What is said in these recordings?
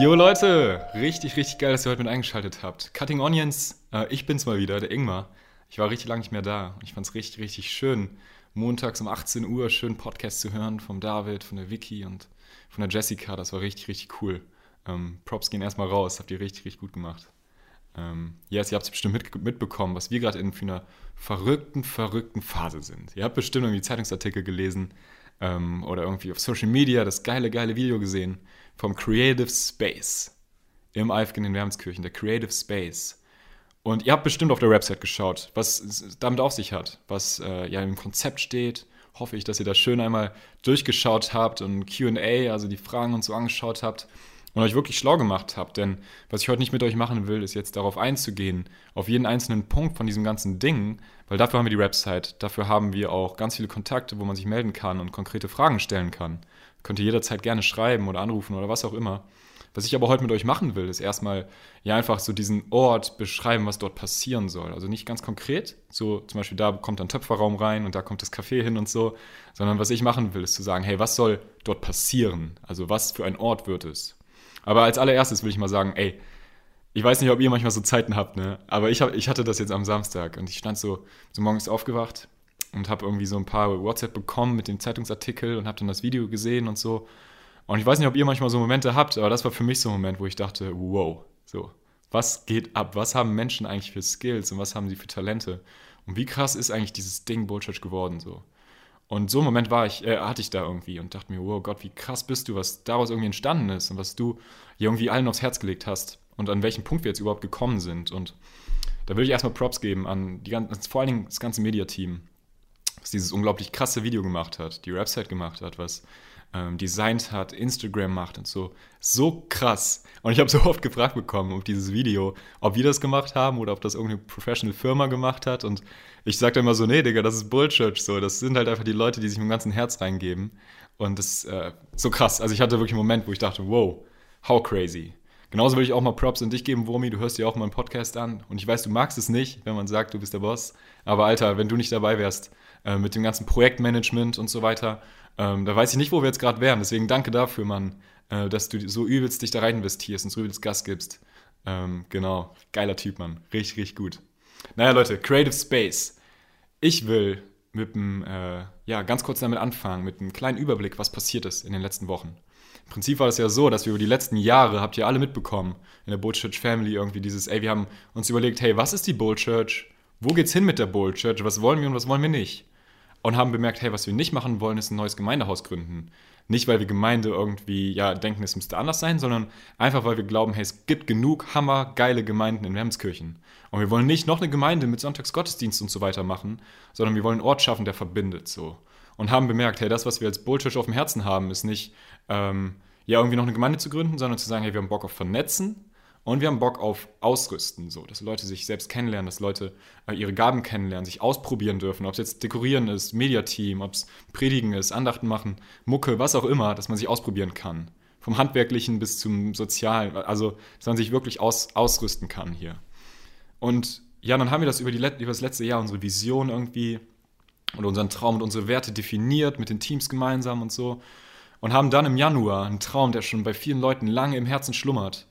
Jo Leute, richtig, richtig geil, dass ihr heute mit eingeschaltet habt. Cutting Onions, äh, ich bin's mal wieder, der Ingmar. Ich war richtig lange nicht mehr da und ich fand's richtig, richtig schön, montags um 18 Uhr schön Podcast zu hören vom David, von der Vicky und von der Jessica. Das war richtig, richtig cool. Ähm, Props gehen erstmal raus, habt ihr richtig, richtig gut gemacht. Ähm, yes, ihr habt es bestimmt mit, mitbekommen, was wir gerade in einer verrückten, verrückten Phase sind. Ihr habt bestimmt irgendwie Zeitungsartikel gelesen ähm, oder irgendwie auf Social Media das geile, geile Video gesehen vom Creative Space im Eifgen in Wermskirchen, der Creative Space. Und ihr habt bestimmt auf der Website geschaut, was damit auf sich hat, was äh, ja im Konzept steht. Hoffe ich, dass ihr das schön einmal durchgeschaut habt und QA, also die Fragen und so angeschaut habt und euch wirklich schlau gemacht habt. Denn was ich heute nicht mit euch machen will, ist jetzt darauf einzugehen, auf jeden einzelnen Punkt von diesem ganzen Ding, weil dafür haben wir die Website, dafür haben wir auch ganz viele Kontakte, wo man sich melden kann und konkrete Fragen stellen kann. Könnt ihr jederzeit gerne schreiben oder anrufen oder was auch immer. Was ich aber heute mit euch machen will, ist erstmal ja einfach so diesen Ort beschreiben, was dort passieren soll. Also nicht ganz konkret, so zum Beispiel da kommt ein Töpferraum rein und da kommt das Café hin und so, sondern was ich machen will, ist zu sagen, hey, was soll dort passieren? Also was für ein Ort wird es? Aber als allererstes will ich mal sagen, ey, ich weiß nicht, ob ihr manchmal so Zeiten habt, ne? Aber ich, hab, ich hatte das jetzt am Samstag und ich stand so, so morgens aufgewacht und habe irgendwie so ein paar WhatsApp bekommen mit dem Zeitungsartikel und habe dann das Video gesehen und so. Und ich weiß nicht, ob ihr manchmal so Momente habt, aber das war für mich so ein Moment, wo ich dachte, wow, so, was geht ab? Was haben Menschen eigentlich für Skills und was haben sie für Talente? Und wie krass ist eigentlich dieses Ding Bullchurch geworden so? Und so einen Moment war ich, äh, hatte ich da irgendwie und dachte mir, wow Gott, wie krass bist du, was daraus irgendwie entstanden ist und was du irgendwie allen aufs Herz gelegt hast und an welchem Punkt wir jetzt überhaupt gekommen sind. Und da würde ich erstmal Props geben an die ganze, vor allen Dingen das ganze Mediateam, was dieses unglaublich krasse Video gemacht hat, die Website gemacht hat, was ähm, designt hat, Instagram macht und so. So krass. Und ich habe so oft gefragt bekommen, ob dieses Video, ob wir das gemacht haben oder ob das irgendeine Professional Firma gemacht hat. Und ich sagte immer so, nee, Digga, das ist Bullshit. So, das sind halt einfach die Leute, die sich mit dem ganzen Herz reingeben. Und das ist äh, so krass. Also ich hatte wirklich einen Moment, wo ich dachte, wow, how crazy. Genauso will ich auch mal Props an dich geben, Wurmi. Du hörst dir auch mal einen Podcast an. Und ich weiß, du magst es nicht, wenn man sagt, du bist der Boss. Aber Alter, wenn du nicht dabei wärst, äh, mit dem ganzen Projektmanagement und so weiter, ähm, da weiß ich nicht, wo wir jetzt gerade wären. Deswegen danke dafür, Mann, äh, dass du so übelst dich da rein investierst und so übelst Gas gibst. Ähm, genau, geiler Typ, Mann. Richtig, richtig gut. Naja, Leute, Creative Space. Ich will mit einem, äh, ja, ganz kurz damit anfangen, mit einem kleinen Überblick, was passiert ist in den letzten Wochen. Im Prinzip war es ja so, dass wir über die letzten Jahre, habt ihr alle mitbekommen, in der Bull Church Family irgendwie dieses, ey, wir haben uns überlegt, hey, was ist die Bull Church? Wo geht's hin mit der Bull Church? Was wollen wir und was wollen wir nicht? Und haben bemerkt, hey, was wir nicht machen wollen, ist ein neues Gemeindehaus gründen. Nicht, weil wir Gemeinde irgendwie, ja, denken, es müsste anders sein, sondern einfach, weil wir glauben, hey, es gibt genug hammergeile Gemeinden in Wermskirchen. Und wir wollen nicht noch eine Gemeinde mit Sonntagsgottesdienst und so weiter machen, sondern wir wollen einen Ort schaffen, der verbindet, so und haben bemerkt, hey, das, was wir als Bullchurch auf dem Herzen haben, ist nicht, ähm, ja, irgendwie noch eine Gemeinde zu gründen, sondern zu sagen, hey, wir haben Bock auf Vernetzen und wir haben Bock auf Ausrüsten, so, dass Leute sich selbst kennenlernen, dass Leute äh, ihre Gaben kennenlernen, sich ausprobieren dürfen, ob es jetzt Dekorieren ist, Mediateam, ob es Predigen ist, Andachten machen, Mucke, was auch immer, dass man sich ausprobieren kann. Vom Handwerklichen bis zum Sozialen, also dass man sich wirklich aus, ausrüsten kann hier. Und ja, dann haben wir das über, die, über das letzte Jahr, unsere Vision irgendwie und unseren Traum und unsere Werte definiert mit den Teams gemeinsam und so. Und haben dann im Januar einen Traum, der schon bei vielen Leuten lange im Herzen schlummert,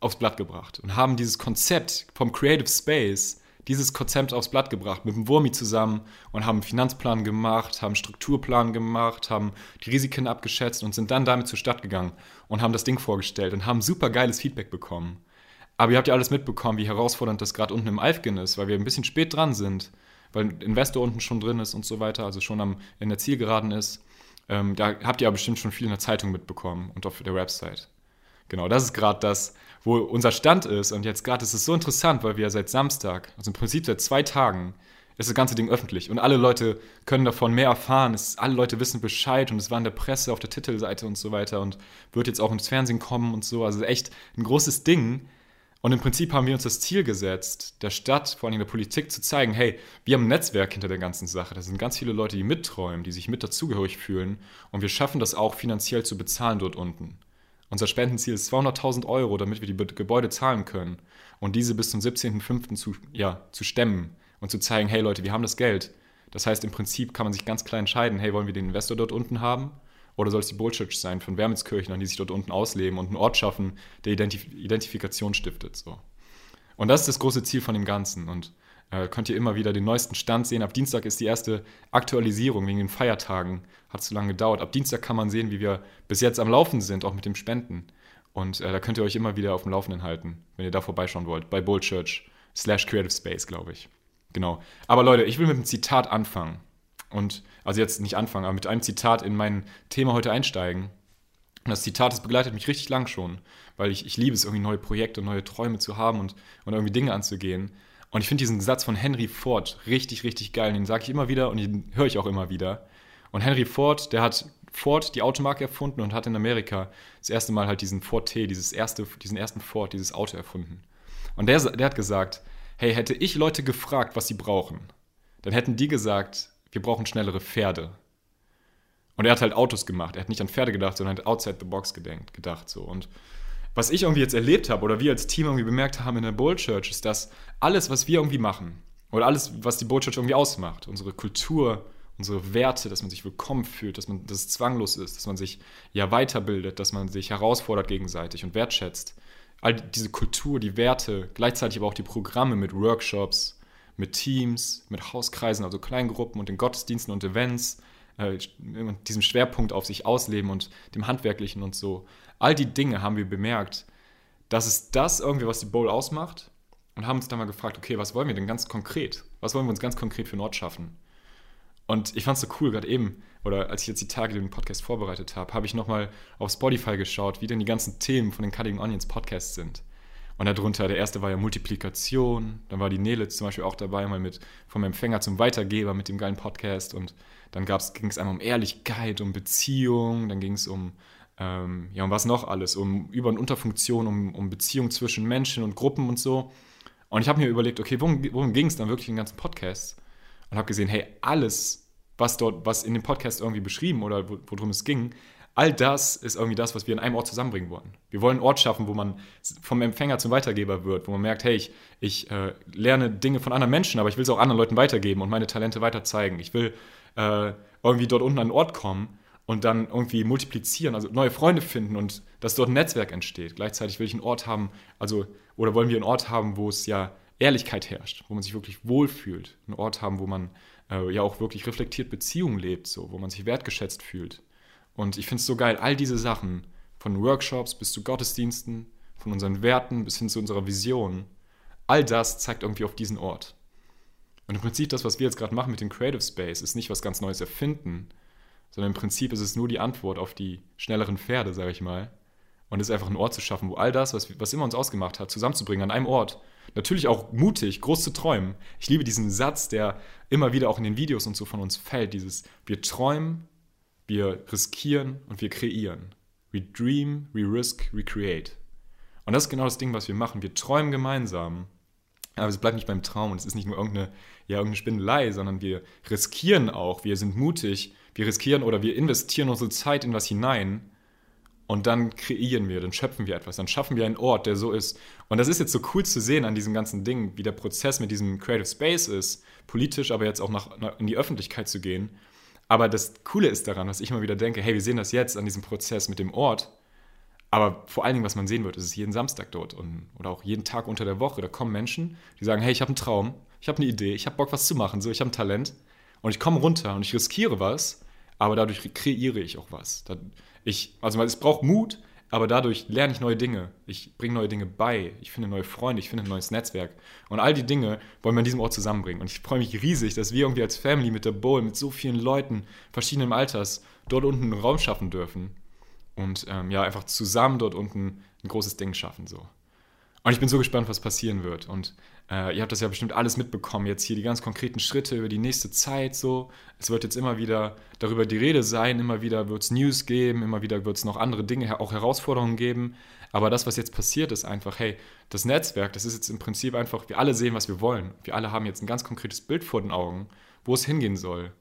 aufs Blatt gebracht. Und haben dieses Konzept vom Creative Space, dieses Konzept aufs Blatt gebracht, mit dem Wurmi zusammen und haben einen Finanzplan gemacht, haben einen Strukturplan gemacht, haben die Risiken abgeschätzt und sind dann damit zur Stadt gegangen und haben das Ding vorgestellt und haben super geiles Feedback bekommen. Aber ihr habt ja alles mitbekommen, wie herausfordernd das gerade unten im Eifgen ist, weil wir ein bisschen spät dran sind weil Investor unten schon drin ist und so weiter, also schon am, in der Zielgeraden ist. Ähm, da habt ihr aber bestimmt schon viel in der Zeitung mitbekommen und auf der Website. Genau, das ist gerade das, wo unser Stand ist. Und jetzt gerade ist es so interessant, weil wir seit Samstag, also im Prinzip seit zwei Tagen, ist das ganze Ding öffentlich. Und alle Leute können davon mehr erfahren. Es, alle Leute wissen Bescheid und es war in der Presse, auf der Titelseite und so weiter und wird jetzt auch ins Fernsehen kommen und so. Also echt ein großes Ding. Und im Prinzip haben wir uns das Ziel gesetzt, der Stadt, vor allem der Politik, zu zeigen, hey, wir haben ein Netzwerk hinter der ganzen Sache. Das sind ganz viele Leute, die mitträumen, die sich mit dazugehörig fühlen. Und wir schaffen das auch finanziell zu bezahlen dort unten. Unser Spendenziel ist 200.000 Euro, damit wir die Gebäude zahlen können. Und diese bis zum 17.05. Zu, ja, zu stemmen und zu zeigen, hey Leute, wir haben das Geld. Das heißt, im Prinzip kann man sich ganz klar entscheiden, hey, wollen wir den Investor dort unten haben Oder soll es die Bull Church sein von Wermelskirchen, die sich dort unten ausleben und einen Ort schaffen, der Identif Identifikation stiftet? So. Und das ist das große Ziel von dem Ganzen. Und äh, könnt ihr immer wieder den neuesten Stand sehen. Ab Dienstag ist die erste Aktualisierung wegen den Feiertagen. Hat zu lange gedauert. Ab Dienstag kann man sehen, wie wir bis jetzt am Laufen sind, auch mit dem Spenden. Und äh, da könnt ihr euch immer wieder auf dem Laufenden halten, wenn ihr da vorbeischauen wollt. Bei Bull Church slash Creative Space, glaube ich. Genau. Aber Leute, ich will mit einem Zitat anfangen. Und, also jetzt nicht anfangen, aber mit einem Zitat in mein Thema heute einsteigen. Und das Zitat, das begleitet mich richtig lang schon, weil ich, ich liebe es, irgendwie neue Projekte und neue Träume zu haben und, und irgendwie Dinge anzugehen. Und ich finde diesen Satz von Henry Ford richtig, richtig geil. Den sage ich immer wieder und den höre ich auch immer wieder. Und Henry Ford, der hat Ford die Automarke erfunden und hat in Amerika das erste Mal halt diesen Ford T, dieses erste, diesen ersten Ford, dieses Auto erfunden. Und der, der hat gesagt, hey, hätte ich Leute gefragt, was sie brauchen, dann hätten die gesagt, wir brauchen schnellere Pferde. Und er hat halt Autos gemacht. Er hat nicht an Pferde gedacht, sondern hat outside the box gedacht. So. Und was ich irgendwie jetzt erlebt habe oder wir als Team irgendwie bemerkt haben in der Bull Church, ist, dass alles, was wir irgendwie machen oder alles, was die Bull Church irgendwie ausmacht, unsere Kultur, unsere Werte, dass man sich willkommen fühlt, dass man dass es zwanglos ist, dass man sich ja weiterbildet, dass man sich herausfordert gegenseitig und wertschätzt. All diese Kultur, die Werte, gleichzeitig aber auch die Programme mit Workshops, mit Teams, mit Hauskreisen, also Kleingruppen und den Gottesdiensten und Events, diesem Schwerpunkt auf sich ausleben und dem Handwerklichen und so. All die Dinge haben wir bemerkt, dass es das irgendwie, was die Bowl ausmacht und haben uns dann mal gefragt, okay, was wollen wir denn ganz konkret? Was wollen wir uns ganz konkret für Nord schaffen? Und ich fand es so cool, gerade eben, oder als ich jetzt die Tage den Podcast vorbereitet habe, habe ich nochmal auf Spotify geschaut, wie denn die ganzen Themen von den Cutting Onions Podcasts sind. Und darunter, der erste war ja Multiplikation, dann war die Nele zum Beispiel auch dabei, mal mit vom Empfänger zum Weitergeber mit dem geilen Podcast. Und dann ging es einmal um Ehrlichkeit, um Beziehung, dann ging es um, ähm, ja, um was noch alles, um Über- und Unterfunktion, um, um Beziehung zwischen Menschen und Gruppen und so. Und ich habe mir überlegt, okay, worum, worum ging es dann wirklich in den ganzen Podcasts? Und habe gesehen, hey, alles, was dort, was in dem Podcast irgendwie beschrieben oder worum es ging, all das ist irgendwie das, was wir in einem Ort zusammenbringen wollen. Wir wollen einen Ort schaffen, wo man vom Empfänger zum Weitergeber wird, wo man merkt, hey, ich, ich äh, lerne Dinge von anderen Menschen, aber ich will es auch anderen Leuten weitergeben und meine Talente weiter zeigen. Ich will äh, irgendwie dort unten an einen Ort kommen und dann irgendwie multiplizieren, also neue Freunde finden und dass dort ein Netzwerk entsteht. Gleichzeitig will ich einen Ort haben, also, oder wollen wir einen Ort haben, wo es ja Ehrlichkeit herrscht, wo man sich wirklich wohlfühlt. Einen Ort haben, wo man äh, ja auch wirklich reflektiert Beziehungen lebt, so, wo man sich wertgeschätzt fühlt. Und ich finde es so geil, all diese Sachen, von Workshops bis zu Gottesdiensten, von unseren Werten bis hin zu unserer Vision, all das zeigt irgendwie auf diesen Ort. Und im Prinzip das, was wir jetzt gerade machen mit dem Creative Space, ist nicht was ganz Neues erfinden, sondern im Prinzip ist es nur die Antwort auf die schnelleren Pferde, sage ich mal. Und es ist einfach ein Ort zu schaffen, wo all das, was, was immer uns ausgemacht hat, zusammenzubringen an einem Ort. Natürlich auch mutig, groß zu träumen. Ich liebe diesen Satz, der immer wieder auch in den Videos und so von uns fällt, dieses wir träumen, wir riskieren und wir kreieren. We dream, we risk, we create. Und das ist genau das Ding, was wir machen. Wir träumen gemeinsam. Aber es bleibt nicht beim Traum es ist nicht nur irgendeine, ja, irgendeine Spindelei, sondern wir riskieren auch. Wir sind mutig. Wir riskieren oder wir investieren unsere Zeit in was hinein und dann kreieren wir, dann schöpfen wir etwas, dann schaffen wir einen Ort, der so ist. Und das ist jetzt so cool zu sehen an diesem ganzen Ding, wie der Prozess mit diesem Creative Space ist, politisch, aber jetzt auch nach, in die Öffentlichkeit zu gehen aber das Coole ist daran, was ich immer wieder denke, hey, wir sehen das jetzt an diesem Prozess mit dem Ort, aber vor allen Dingen, was man sehen wird, ist es jeden Samstag dort und, oder auch jeden Tag unter der Woche. Da kommen Menschen, die sagen, hey, ich habe einen Traum, ich habe eine Idee, ich habe Bock, was zu machen, so, ich habe ein Talent und ich komme runter und ich riskiere was, aber dadurch kreiere ich auch was. Ich, also es braucht Mut, aber dadurch lerne ich neue Dinge. Ich bringe neue Dinge bei. Ich finde neue Freunde, ich finde ein neues Netzwerk. Und all die Dinge wollen wir an diesem Ort zusammenbringen. Und ich freue mich riesig, dass wir irgendwie als Family mit der Bowl, mit so vielen Leuten verschiedenen Alters, dort unten einen Raum schaffen dürfen. Und ähm, ja, einfach zusammen dort unten ein großes Ding schaffen. So. Und ich bin so gespannt, was passieren wird. Und äh, ihr habt das ja bestimmt alles mitbekommen, jetzt hier die ganz konkreten Schritte über die nächste Zeit so. Es wird jetzt immer wieder darüber die Rede sein, immer wieder wird es News geben, immer wieder wird es noch andere Dinge, auch Herausforderungen geben. Aber das, was jetzt passiert, ist einfach, hey, das Netzwerk, das ist jetzt im Prinzip einfach, wir alle sehen, was wir wollen. Wir alle haben jetzt ein ganz konkretes Bild vor den Augen, wo es hingehen soll.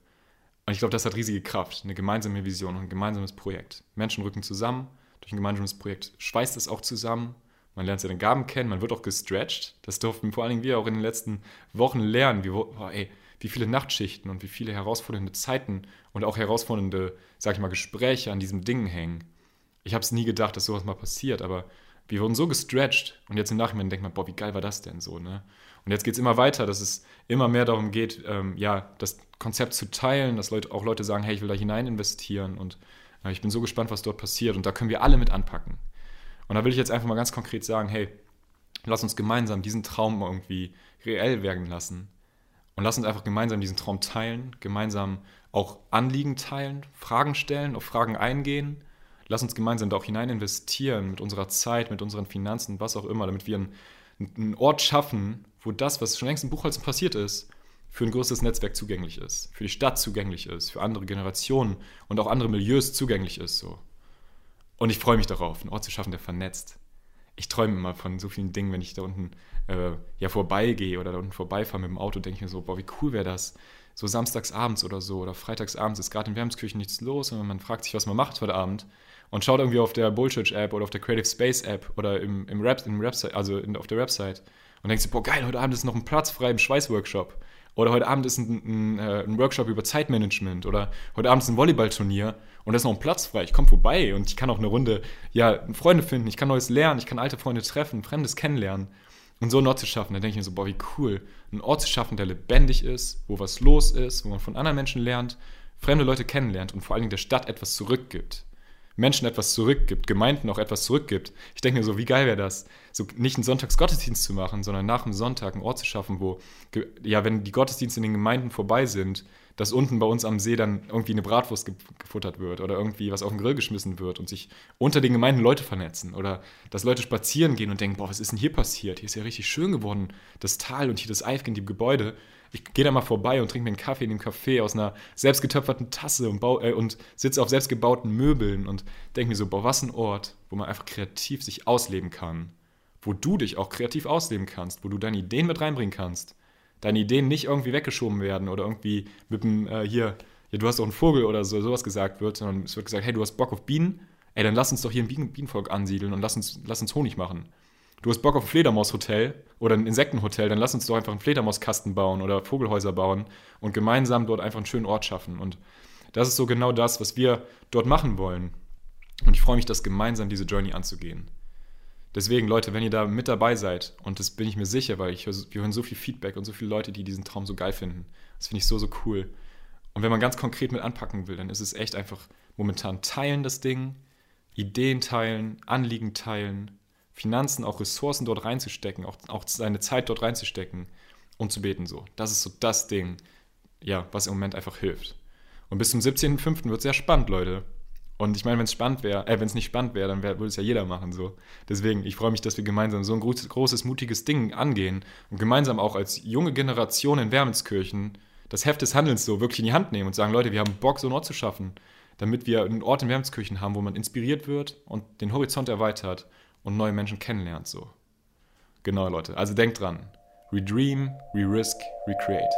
Und ich glaube, das hat riesige Kraft, eine gemeinsame Vision und ein gemeinsames Projekt. Menschen rücken zusammen, durch ein gemeinsames Projekt schweißt es auch zusammen man lernt seine Gaben kennen, man wird auch gestretched. Das durften vor allen Dingen wir auch in den letzten Wochen lernen. Wir, oh, ey, wie viele Nachtschichten und wie viele herausfordernde Zeiten und auch herausfordernde, sag ich mal, Gespräche an diesem Ding hängen. Ich habe es nie gedacht, dass sowas mal passiert, aber wir wurden so gestretched und jetzt im Nachhinein denkt man, boah, wie geil war das denn so, ne? Und jetzt geht es immer weiter, dass es immer mehr darum geht, ähm, ja, das Konzept zu teilen, dass Leute, auch Leute sagen, hey, ich will da hinein investieren und äh, ich bin so gespannt, was dort passiert und da können wir alle mit anpacken. Und da will ich jetzt einfach mal ganz konkret sagen, hey, lass uns gemeinsam diesen Traum irgendwie reell werden lassen und lass uns einfach gemeinsam diesen Traum teilen, gemeinsam auch Anliegen teilen, Fragen stellen, auf Fragen eingehen Lass uns gemeinsam da auch hinein investieren, mit unserer Zeit, mit unseren Finanzen, was auch immer, damit wir einen, einen Ort schaffen, wo das, was schon längst in Buchholzen passiert ist, für ein größeres Netzwerk zugänglich ist, für die Stadt zugänglich ist, für andere Generationen und auch andere Milieus zugänglich ist. So. Und ich freue mich darauf, einen Ort zu schaffen, der vernetzt. Ich träume immer von so vielen Dingen, wenn ich da unten äh, ja vorbeigehe oder da unten vorbeifahre mit dem Auto, denke ich mir so, boah, wie cool wäre das, so samstagsabends oder so oder freitagsabends ist gerade in Wermskirchen nichts los und man fragt sich, was man macht heute Abend und schaut irgendwie auf der Bullshit-App oder auf der Creative Space-App oder im, im Rap, im Website, also in, auf der Website und denkt sich, boah, geil, heute Abend ist noch ein Platz frei im Schweißworkshop. Oder heute Abend ist ein, ein, äh, ein, Workshop über Zeitmanagement. Oder heute Abend ist ein Volleyballturnier und da ist noch ein Platz frei. Ich komme vorbei und ich kann auch eine Runde ja, Freunde finden. Ich kann Neues lernen. Ich kann alte Freunde treffen, Fremdes kennenlernen. Und so einen Ort zu schaffen, da denke ich mir so, boah, wie cool. Einen Ort zu schaffen, der lebendig ist, wo was los ist, wo man von anderen Menschen lernt, fremde Leute kennenlernt und vor allen Dingen der Stadt etwas zurückgibt. Menschen etwas zurückgibt, Gemeinden auch etwas zurückgibt. Ich denke mir so, wie geil wäre das, so nicht einen Sonntagsgottesdienst zu machen, sondern nach dem Sonntag einen Ort zu schaffen, wo, ja, wenn die Gottesdienste in den Gemeinden vorbei sind, dass unten bei uns am See dann irgendwie eine Bratwurst gefuttert wird oder irgendwie was auf den Grill geschmissen wird und sich unter den Gemeinden Leute vernetzen oder dass Leute spazieren gehen und denken, boah, was ist denn hier passiert? Hier ist ja richtig schön geworden, das Tal und hier das Eifgen, die Gebäude. Ich gehe da mal vorbei und trinke mir einen Kaffee in dem Café aus einer selbstgetöpferten Tasse und, äh, und sitze auf selbstgebauten Möbeln und denke mir so, boah, was ein Ort, wo man einfach kreativ sich ausleben kann. Wo du dich auch kreativ ausleben kannst, wo du deine Ideen mit reinbringen kannst. Deine Ideen nicht irgendwie weggeschoben werden oder irgendwie mit dem, äh, hier, ja, du hast auch einen Vogel oder so, sowas gesagt wird, sondern es wird gesagt, hey, du hast Bock auf Bienen, ey, dann lass uns doch hier ein Bienenvolk ansiedeln und lass uns, lass uns Honig machen du hast Bock auf ein Fledermaushotel oder ein Insektenhotel, dann lass uns doch einfach einen Fledermauskasten bauen oder Vogelhäuser bauen und gemeinsam dort einfach einen schönen Ort schaffen. Und das ist so genau das, was wir dort machen wollen. Und ich freue mich, das gemeinsam diese Journey anzugehen. Deswegen, Leute, wenn ihr da mit dabei seid, und das bin ich mir sicher, weil ich, wir hören so viel Feedback und so viele Leute, die diesen Traum so geil finden. Das finde ich so, so cool. Und wenn man ganz konkret mit anpacken will, dann ist es echt einfach momentan teilen das Ding, Ideen teilen, Anliegen teilen, Finanzen, auch Ressourcen dort reinzustecken, auch, auch seine Zeit dort reinzustecken und zu beten so. Das ist so das Ding, ja, was im Moment einfach hilft. Und bis zum 17.05. wird es sehr spannend, Leute. Und ich meine, wenn es spannend wäre, äh, wenn es nicht spannend wäre, dann wär, würde es ja jeder machen so. Deswegen, ich freue mich, dass wir gemeinsam so ein großes, großes, mutiges Ding angehen und gemeinsam auch als junge Generation in Wermelskirchen das Heft des Handelns so wirklich in die Hand nehmen und sagen, Leute, wir haben Bock, so einen Ort zu schaffen, damit wir einen Ort in Wermelskirchen haben, wo man inspiriert wird und den Horizont erweitert und neue Menschen kennenlernt. So. Genau, Leute. Also denkt dran. We dream, we risk, we create.